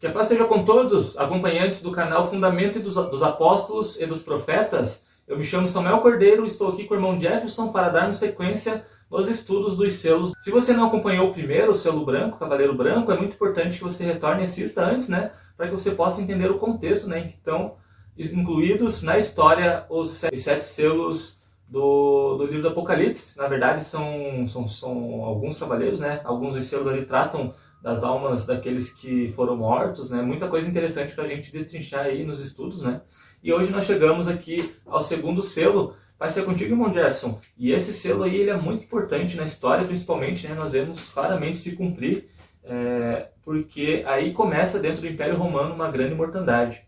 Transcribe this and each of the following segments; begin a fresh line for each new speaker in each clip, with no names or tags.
Que a paz seja com todos, acompanhantes do canal Fundamento dos, dos Apóstolos e dos Profetas. Eu me chamo Samuel Cordeiro, estou aqui com o irmão Jefferson para darmos sequência nos estudos dos selos. Se você não acompanhou o primeiro, o selo branco, Cavaleiro Branco, é muito importante que você retorne e assista antes, né? Para que você possa entender o contexto, né? Que estão incluídos na história os sete selos do, do livro do Apocalipse. Na verdade, são, são, são alguns cavaleiros, né? Alguns dos selos ali tratam das almas daqueles que foram mortos, né? Muita coisa interessante para a gente destrinchar aí nos estudos, né? E hoje nós chegamos aqui ao segundo selo. Vai ser contigo, irmão Jefferson. E esse selo aí ele é muito importante na história, principalmente, né? Nós vemos claramente se cumprir, é, porque aí começa dentro do Império Romano uma grande mortandade.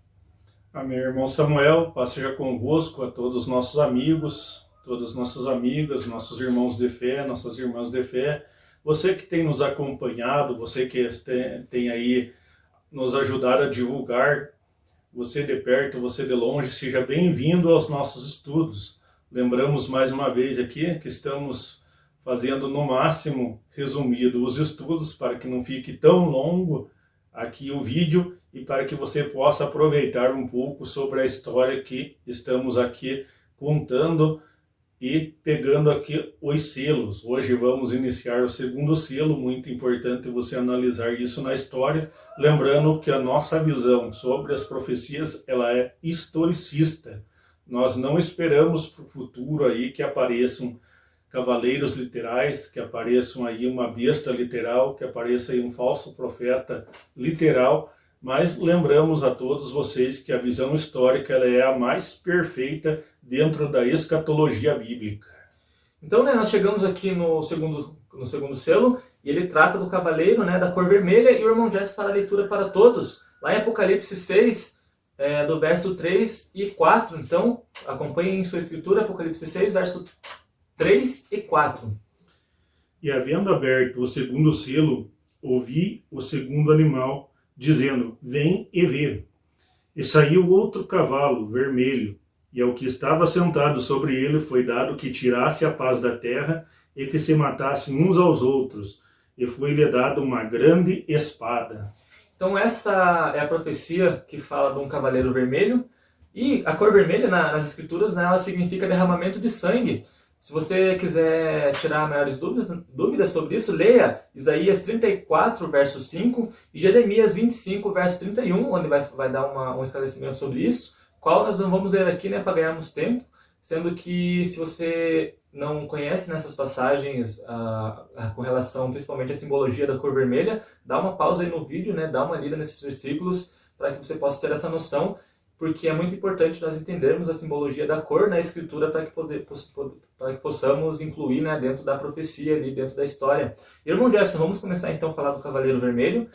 Amém, irmão Samuel. Paz seja convosco a todos os nossos amigos, todas as nossas amigas, nossos irmãos de fé, nossas irmãs de fé você que tem nos acompanhado, você que tem aí nos ajudado a divulgar, você de perto, você de longe, seja bem-vindo aos nossos estudos. Lembramos mais uma vez aqui que estamos fazendo no máximo resumido os estudos para que não fique tão longo aqui o vídeo e para que você possa aproveitar um pouco sobre a história que estamos aqui contando e pegando aqui os selos. Hoje vamos iniciar o segundo selo, muito importante você analisar isso na história, lembrando que a nossa visão sobre as profecias, ela é historicista. Nós não esperamos para o futuro aí que apareçam cavaleiros literais, que apareçam aí uma besta literal, que apareça aí um falso profeta literal, mas lembramos a todos vocês que a visão histórica ela é a mais perfeita dentro da escatologia bíblica.
Então, né, nós chegamos aqui no segundo, no segundo selo e ele trata do cavaleiro, né, da cor vermelha e o irmão Jess faz a leitura para todos. Lá em Apocalipse 6, é, do verso 3 e 4. Então, acompanhem em sua escritura, Apocalipse 6, verso 3 e 4.
E havendo aberto o segundo selo, ouvi o segundo animal dizendo: Vem e vê. E saiu outro cavalo vermelho, e ao que estava sentado sobre ele foi dado que tirasse a paz da terra e que se matassem uns aos outros, e foi-lhe dado uma grande espada.
Então essa é a profecia que fala de um cavaleiro vermelho, e a cor vermelha nas escrituras né, ela significa derramamento de sangue. Se você quiser tirar maiores dúvidas, dúvidas sobre isso, leia Isaías 34, verso 5 e Jeremias 25, verso 31, onde vai, vai dar uma, um esclarecimento sobre isso, qual nós não vamos ler aqui né, para ganharmos tempo, sendo que se você não conhece nessas passagens ah, com relação principalmente à simbologia da cor vermelha, dá uma pausa aí no vídeo, né, dá uma lida nesses versículos para que você possa ter essa noção porque é muito importante nós entendermos a simbologia da cor na escritura para que, que possamos incluir né, dentro da profecia, ali, dentro da história. Irmão Jefferson, vamos começar então a falar do Cavaleiro Vermelho.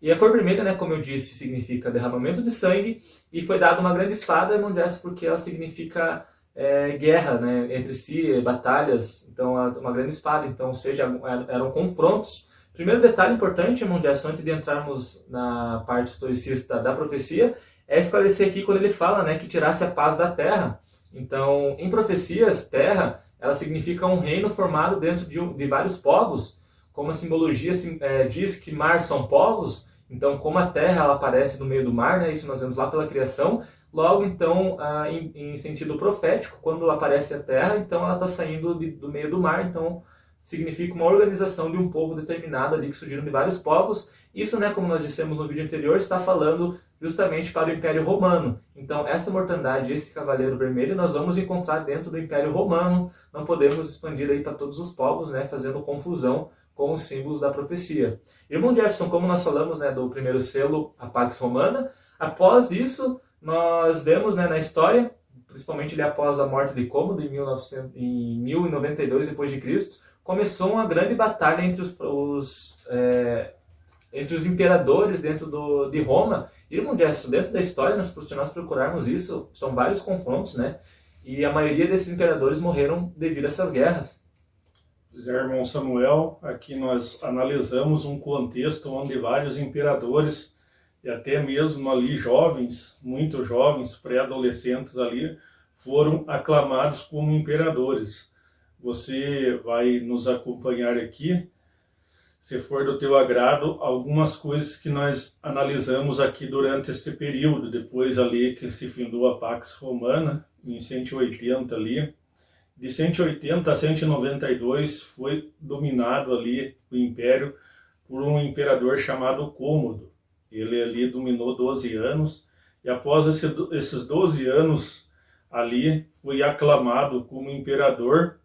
E a cor vermelha, né, como eu disse, significa derramamento de sangue, e foi dada uma grande espada, irmão Jefferson, porque ela significa é, guerra né, entre si, batalhas, então uma grande espada, então, ou seja, eram confrontos. Primeiro detalhe importante, irmão Jefferson, antes de entrarmos na parte historicista da profecia, é esclarecer aqui quando ele fala né, que tirasse a paz da terra. Então, em profecias, terra, ela significa um reino formado dentro de, de vários povos, como a simbologia é, diz que mar são povos, então como a terra ela aparece no meio do mar, né, isso nós vemos lá pela criação, logo então, ah, em, em, sentido profético, quando aparece a terra, então ela está saindo de, do meio do mar, então significa uma organização de um povo determinado ali que surgiram de vários povos. Isso, né, como nós dissemos no vídeo anterior, está falando justamente para o Império Romano. Então, essa mortandade, esse cavaleiro vermelho, nós vamos encontrar dentro do Império Romano. Não podemos expandir aí para todos os povos, né, fazendo confusão com os símbolos da profecia. Irmão Jefferson, como nós falamos né, do primeiro selo, a Pax Romana, após isso, nós vemos né, na história, principalmente ali após a morte de Cômodo, em, 1900, em 1092 d.C., começou uma grande batalha entre os, os é, entre os imperadores dentro do, de Roma Irmão Jefferson, dentro da história, nós, se nós procurarmos isso, são vários confrontos, né? E a maioria desses imperadores morreram devido a essas guerras.
Pois é, irmão Samuel, aqui nós analisamos um contexto onde vários imperadores, e até mesmo ali jovens, muito jovens, pré-adolescentes ali, foram aclamados como imperadores. Você vai nos acompanhar aqui se for do teu agrado, algumas coisas que nós analisamos aqui durante este período, depois ali que se findou a Pax Romana, em 180 ali, de 180 a 192 foi dominado ali o império por um imperador chamado Cômodo. Ele ali dominou 12 anos e após esse, esses 12 anos ali foi aclamado como imperador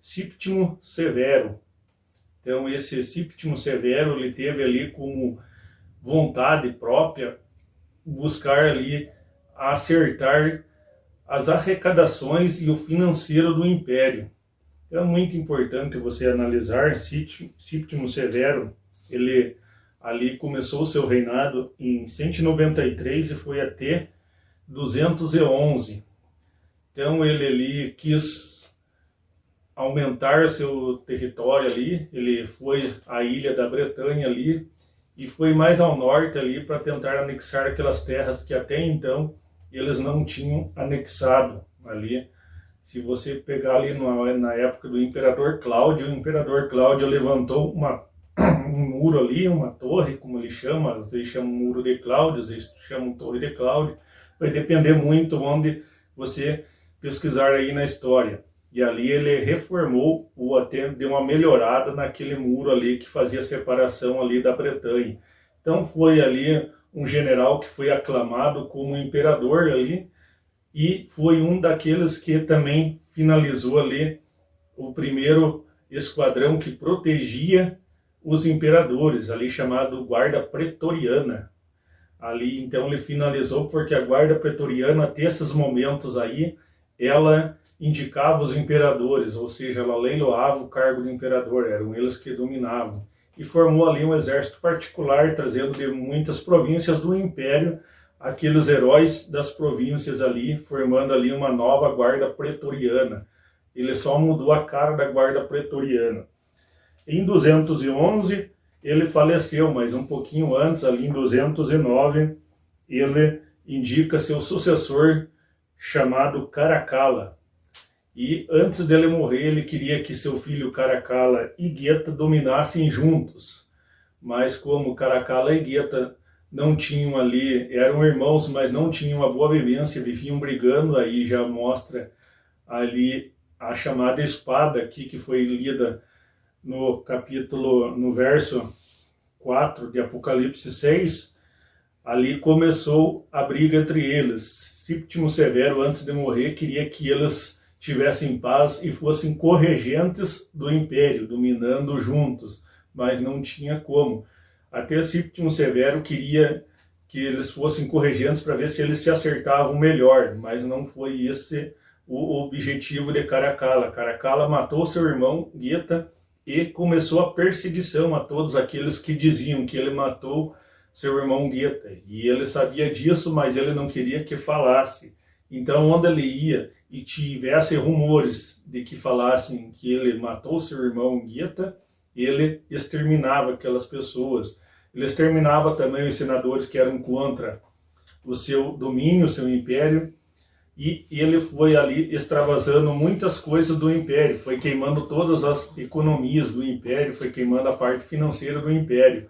Séptimo Severo, então, esse Séptimo Severo, ele teve ali como vontade própria buscar ali acertar as arrecadações e o financeiro do império. Então, é muito importante você analisar Séptimo Severo, ele ali começou o seu reinado em 193 e foi até 211. Então ele ali quis aumentar seu território ali. Ele foi à ilha da Bretanha ali e foi mais ao norte ali para tentar anexar aquelas terras que até então eles não tinham anexado ali. Se você pegar ali na, na época do imperador Cláudio, o imperador Cláudio levantou uma, um muro ali, uma torre, como ele chama, eles chamam muro de Cláudio, eles chamam torre de Cláudio, vai depender muito onde você pesquisar aí na história. E ali ele reformou ou até deu uma melhorada naquele muro ali que fazia separação ali da Bretanha. Então foi ali um general que foi aclamado como imperador ali e foi um daqueles que também finalizou ali o primeiro esquadrão que protegia os imperadores, ali chamado Guarda Pretoriana. Ali então ele finalizou porque a Guarda Pretoriana até esses momentos aí ela indicava os imperadores, ou seja, ela leiloava o cargo de imperador, eram eles que dominavam. E formou ali um exército particular, trazendo de muitas províncias do império aqueles heróis das províncias ali, formando ali uma nova guarda pretoriana. Ele só mudou a cara da guarda pretoriana. Em 211 ele faleceu, mas um pouquinho antes, ali em 209, ele indica seu sucessor chamado Caracalla. E antes dele morrer, ele queria que seu filho Caracalla e Guetta dominassem juntos. Mas como Caracalla e Guetta não tinham ali, eram irmãos, mas não tinham uma boa vivência, viviam brigando, aí já mostra ali a chamada espada aqui que foi lida no capítulo, no verso 4 de Apocalipse 6, ali começou a briga entre eles. Séptimo Severo, antes de morrer, queria que eles tivessem paz e fossem corregentes do império, dominando juntos, mas não tinha como. Até Séptimo Severo queria que eles fossem corregentes para ver se eles se acertavam melhor, mas não foi esse o objetivo de Caracalla. Caracalla matou seu irmão Gueta e começou a perseguição a todos aqueles que diziam que ele matou seu irmão Gueta. E ele sabia disso, mas ele não queria que falasse. Então, onde ele ia e tivesse rumores de que falassem que ele matou seu irmão Guita, ele exterminava aquelas pessoas. Ele exterminava também os senadores que eram contra o seu domínio, o seu império, e ele foi ali extravasando muitas coisas do império, foi queimando todas as economias do império, foi queimando a parte financeira do império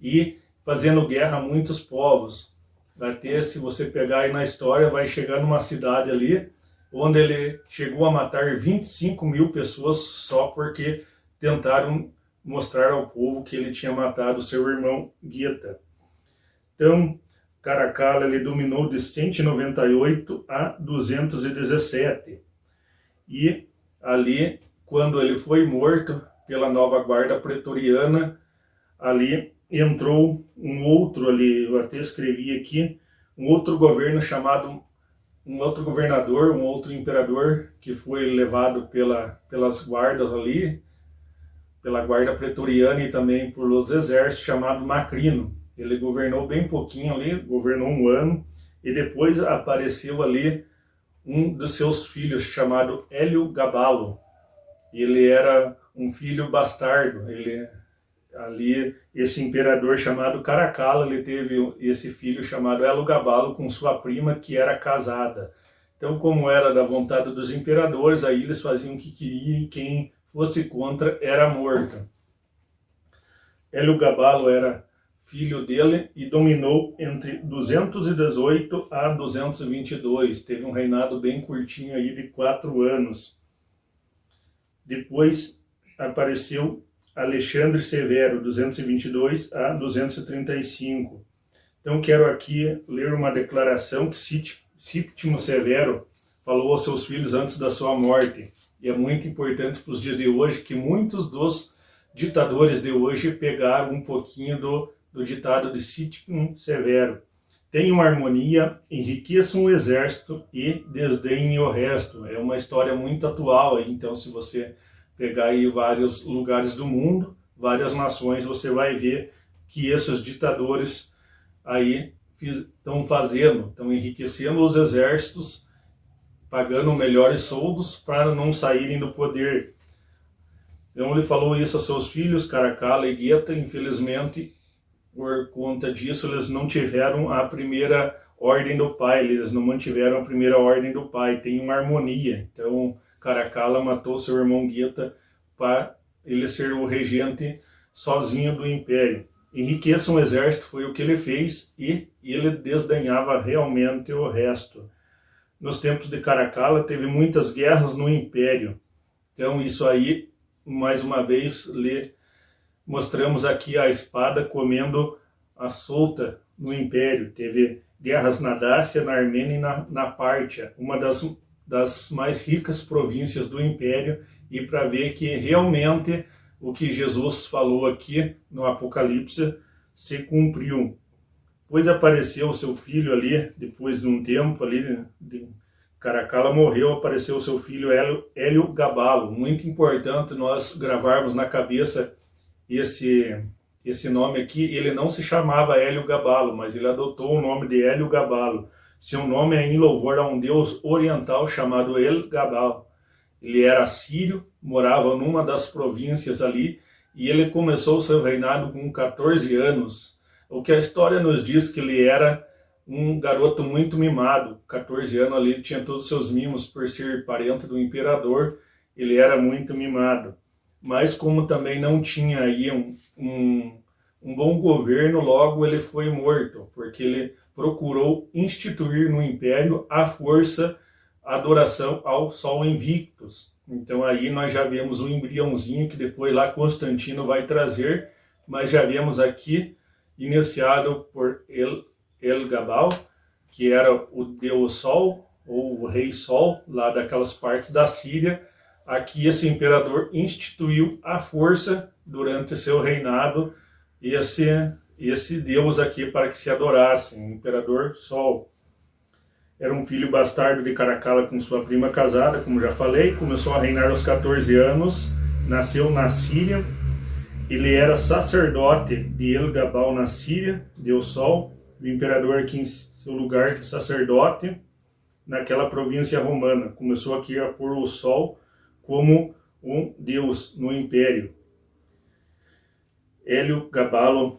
e fazendo guerra a muitos povos vai ter, se você pegar aí na história, vai chegar numa cidade ali, onde ele chegou a matar 25 mil pessoas só porque tentaram mostrar ao povo que ele tinha matado seu irmão Guita. Então, Caracalla ele dominou de 198 a 217. E ali, quando ele foi morto pela nova guarda pretoriana, ali entrou um outro ali, eu até escrevi aqui, um outro governo chamado, um outro governador, um outro imperador que foi levado pela, pelas guardas ali, pela guarda pretoriana e também pelos exércitos, chamado Macrino. Ele governou bem pouquinho ali, governou um ano, e depois apareceu ali um dos seus filhos, chamado Hélio Gabalo. Ele era um filho bastardo, ele ali esse imperador chamado Caracalla, ele teve esse filho chamado Elugabalo com sua prima que era casada. Então, como era da vontade dos imperadores, aí eles faziam o que queriam e quem fosse contra era morto. Hélio Gabalo era filho dele e dominou entre 218 a 222. Teve um reinado bem curtinho aí de quatro anos. Depois apareceu Alexandre Severo, 222 a 235. Então quero aqui ler uma declaração que Sítimo Severo falou aos seus filhos antes da sua morte. E é muito importante para os dias de hoje que muitos dos ditadores de hoje pegaram um pouquinho do, do ditado de Sítimo Severo. Tenham harmonia, enriqueçam o exército e desdenhem o resto. É uma história muito atual, então se você pegar aí vários lugares do mundo, várias nações, você vai ver que esses ditadores aí estão fazendo, estão enriquecendo os exércitos, pagando melhores soldos para não saírem do poder. Então ele falou isso a seus filhos, Caracala e Guetta, infelizmente, por conta disso, eles não tiveram a primeira ordem do pai, eles não mantiveram a primeira ordem do pai, tem uma harmonia. Então, Caracalla matou seu irmão Guetta para ele ser o regente sozinho do império. Enriqueça um exército foi o que ele fez e ele desdenhava realmente o resto. Nos tempos de Caracalla teve muitas guerras no império. Então isso aí, mais uma vez, lhe mostramos aqui a espada comendo a solta no império. Teve guerras na Dácia, na Armênia e na, na Pártia, uma das, das mais ricas províncias do império, e para ver que realmente o que Jesus falou aqui no Apocalipse se cumpriu. Pois apareceu o seu filho ali, depois de um tempo ali, de Caracala morreu, apareceu o seu filho Hélio, Gabalo. Muito importante nós gravarmos na cabeça esse esse nome aqui. Ele não se chamava Hélio Gabalo, mas ele adotou o nome de Hélio Gabalo. Seu nome é em louvor a um deus oriental chamado El Gabal. Ele era sírio, morava numa das províncias ali e ele começou seu reinado com 14 anos. O que a história nos diz que ele era um garoto muito mimado. 14 anos ali, tinha todos os seus mimos por ser parente do imperador, ele era muito mimado. Mas como também não tinha aí um, um, um bom governo, logo ele foi morto, porque ele procurou instituir no império a força adoração ao Sol Invictus. Então aí nós já vemos o embriãozinho que depois lá Constantino vai trazer, mas já vemos aqui iniciado por El, El Gabal, que era o deus Sol, ou o rei Sol, lá daquelas partes da Síria. Aqui esse imperador instituiu a força durante seu reinado esse esse deus aqui para que se adorasse, o imperador Sol. Era um filho bastardo de Caracala com sua prima casada, como já falei. Começou a reinar aos 14 anos. Nasceu na Síria. Ele era sacerdote de Elgabal na Síria, Deus Sol. O imperador aqui em seu lugar de sacerdote naquela província romana. Começou aqui a pôr o Sol como um deus no império. Hélio Gabalo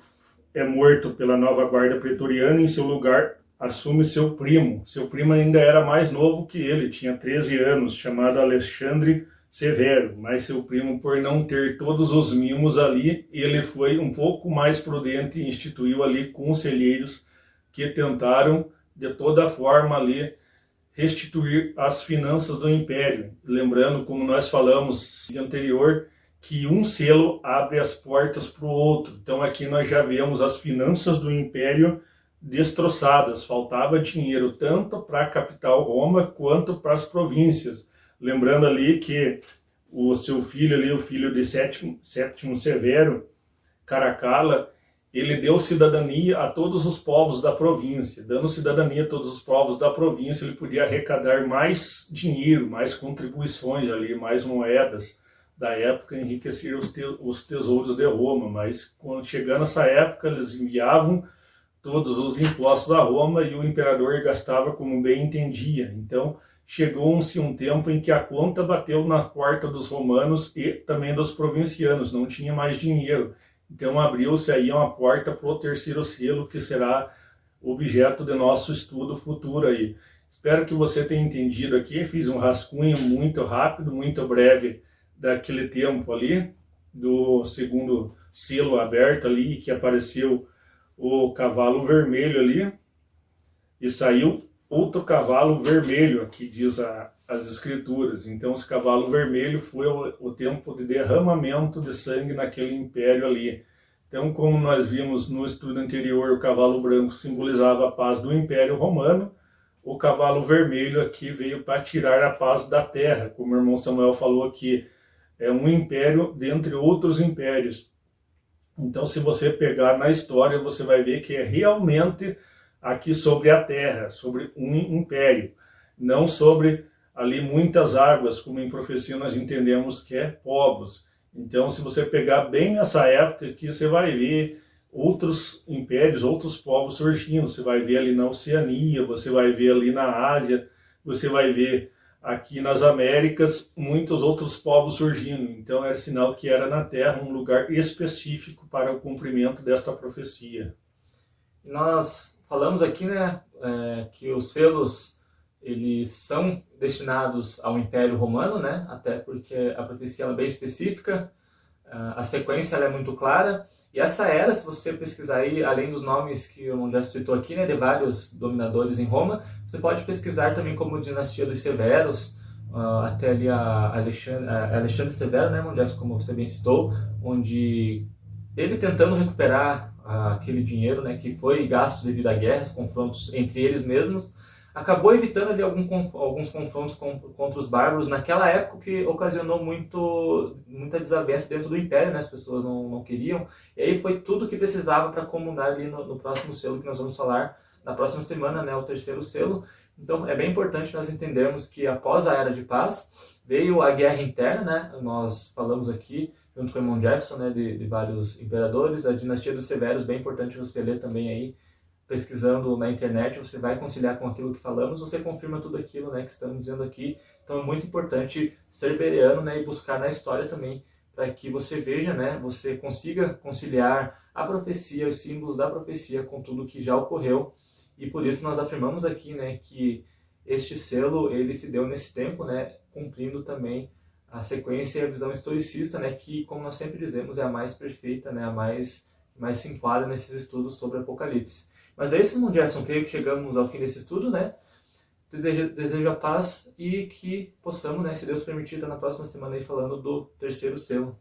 é morto pela nova guarda pretoriana em seu lugar assume seu primo. Seu primo ainda era mais novo que ele, tinha 13 anos, chamado Alexandre Severo, mas seu primo, por não ter todos os mimos ali, ele foi um pouco mais prudente e instituiu ali conselheiros que tentaram de toda forma ali restituir as finanças do império. Lembrando, como nós falamos de anterior, que um selo abre as portas para o outro. Então aqui nós já vemos as finanças do império destroçadas, faltava dinheiro tanto para a capital Roma quanto para as províncias. Lembrando ali que o seu filho ali, o filho de Sétimo, Sétimo Severo, Caracala, ele deu cidadania a todos os povos da província. Dando cidadania a todos os povos da província, ele podia arrecadar mais dinheiro, mais contribuições ali, mais moedas da época, enriquecer os, te os tesouros de Roma. Mas quando chegando essa época, eles enviavam todos os impostos a Roma e o imperador gastava como bem entendia. Então, chegou-se um tempo em que a conta bateu na porta dos romanos e também dos provincianos, não tinha mais dinheiro. Então, abriu-se aí uma porta para o terceiro selo, que será objeto de nosso estudo futuro aí. Espero que você tenha entendido aqui. Fiz um rascunho muito rápido, muito breve daquele tempo ali, do segundo selo aberto ali, que apareceu o cavalo vermelho ali, e saiu outro cavalo vermelho, aqui diz a, as escrituras. Então, esse cavalo vermelho foi o, o tempo de derramamento de sangue naquele império ali. Então, como nós vimos no estudo anterior, o cavalo branco simbolizava a paz do Império Romano, o cavalo vermelho aqui veio para tirar a paz da terra, como o irmão Samuel falou aqui, é um império dentre outros impérios. Então, se você pegar na história, você vai ver que é realmente aqui sobre a terra, sobre um império, não sobre ali muitas águas, como em profecia nós entendemos que é povos. Então, se você pegar bem nessa época que você vai ver outros impérios, outros povos surgindo. Você vai ver ali na Oceania, você vai ver ali na Ásia, você vai ver aqui nas Américas muitos outros povos surgindo. Então era sinal que era na Terra um lugar específico para o cumprimento desta profecia.
Nós falamos aqui, né, é, que os selos eles são destinados ao Império Romano, né, até porque a profecia é bem específica, a sequência é muito clara. E essa era, se você pesquisar aí, além dos nomes que o já citou aqui, né, de vários dominadores em Roma, você pode pesquisar também como dinastia dos Severos, uh, até ali a Alexandre, a Alexandre Severo, né, Mondés, como você bem citou, onde ele tentando recuperar uh, aquele dinheiro né, que foi gasto devido a guerras, confrontos entre eles mesmos, acabou evitando ali algum, alguns confrontos contra os bárbaros naquela época que ocasionou muito, muita desavença dentro do império, né? as pessoas não, não queriam, e aí foi tudo que precisava para comungar ali no, no, próximo selo que nós vamos falar na próxima semana, né? o terceiro selo. Então é bem importante nós entendermos que após a Era de Paz veio a guerra interna, né? nós falamos aqui junto com o irmão Jefferson, né, de, de vários imperadores, a dinastia dos Severos, bem importante você ler também aí, pesquisando na internet, você vai conciliar com aquilo que falamos, você confirma tudo aquilo né, que estamos dizendo aqui. Então é muito importante ser bereano né, e buscar na história também, para que você veja, né, você consiga conciliar a profecia, os símbolos da profecia com tudo que já ocorreu. E por isso nós afirmamos aqui né, que este selo ele se deu nesse tempo, né, cumprindo também a sequência e a visão historicista, né, que, como nós sempre dizemos, é a mais perfeita, né, a mais, mais se enquadra nesses estudos sobre Apocalipse. Mas é isso, Jefferson. Creio que chegamos ao fim desse estudo, né? Desejo a paz e que possamos, né, se Deus permitir, estar na próxima semana aí falando do terceiro selo.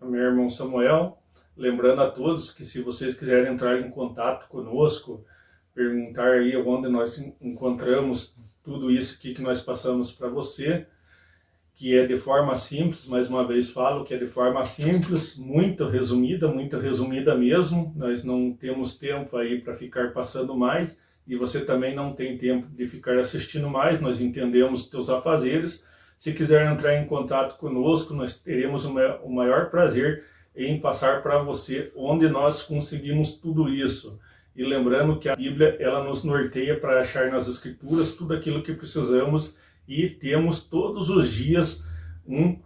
Meu irmão Samuel, lembrando a todos que se vocês quiserem entrar em contato conosco, perguntar aí onde nós encontramos tudo isso que nós passamos para você, que é de forma simples, mais uma vez falo que é de forma simples, muito resumida, muito resumida mesmo. Nós não temos tempo aí para ficar passando mais e você também não tem tempo de ficar assistindo mais. Nós entendemos teus afazeres. Se quiser entrar em contato conosco, nós teremos o maior prazer em passar para você onde nós conseguimos tudo isso. E lembrando que a Bíblia ela nos norteia para achar nas Escrituras tudo aquilo que precisamos e temos todos os dias um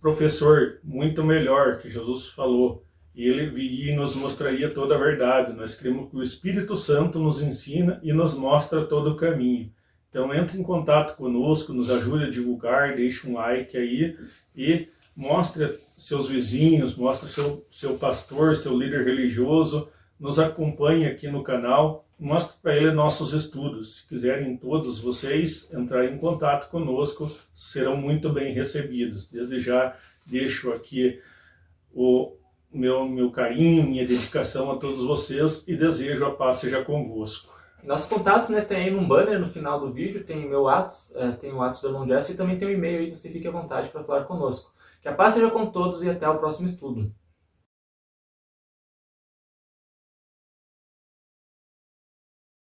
professor muito melhor que Jesus falou. Ele viria e nos mostraria toda a verdade. Nós cremos que o Espírito Santo nos ensina e nos mostra todo o caminho. Então entre em contato conosco, nos ajude a divulgar, deixe um like aí e mostre seus vizinhos, mostre seu, seu pastor, seu líder religioso, nos acompanhe aqui no canal mostre para ele nossos estudos. Se quiserem todos vocês entrar em contato conosco, serão muito bem recebidos. Desde já deixo aqui o meu, meu carinho, minha dedicação a todos vocês e desejo a paz seja convosco.
Nossos contatos, né, tem aí um banner no final do vídeo, tem meu WhatsApp, é, tem o WhatsApp da Longest e também tem o um e-mail aí, você fique à vontade para falar conosco. Que a paz seja com todos e até o próximo estudo.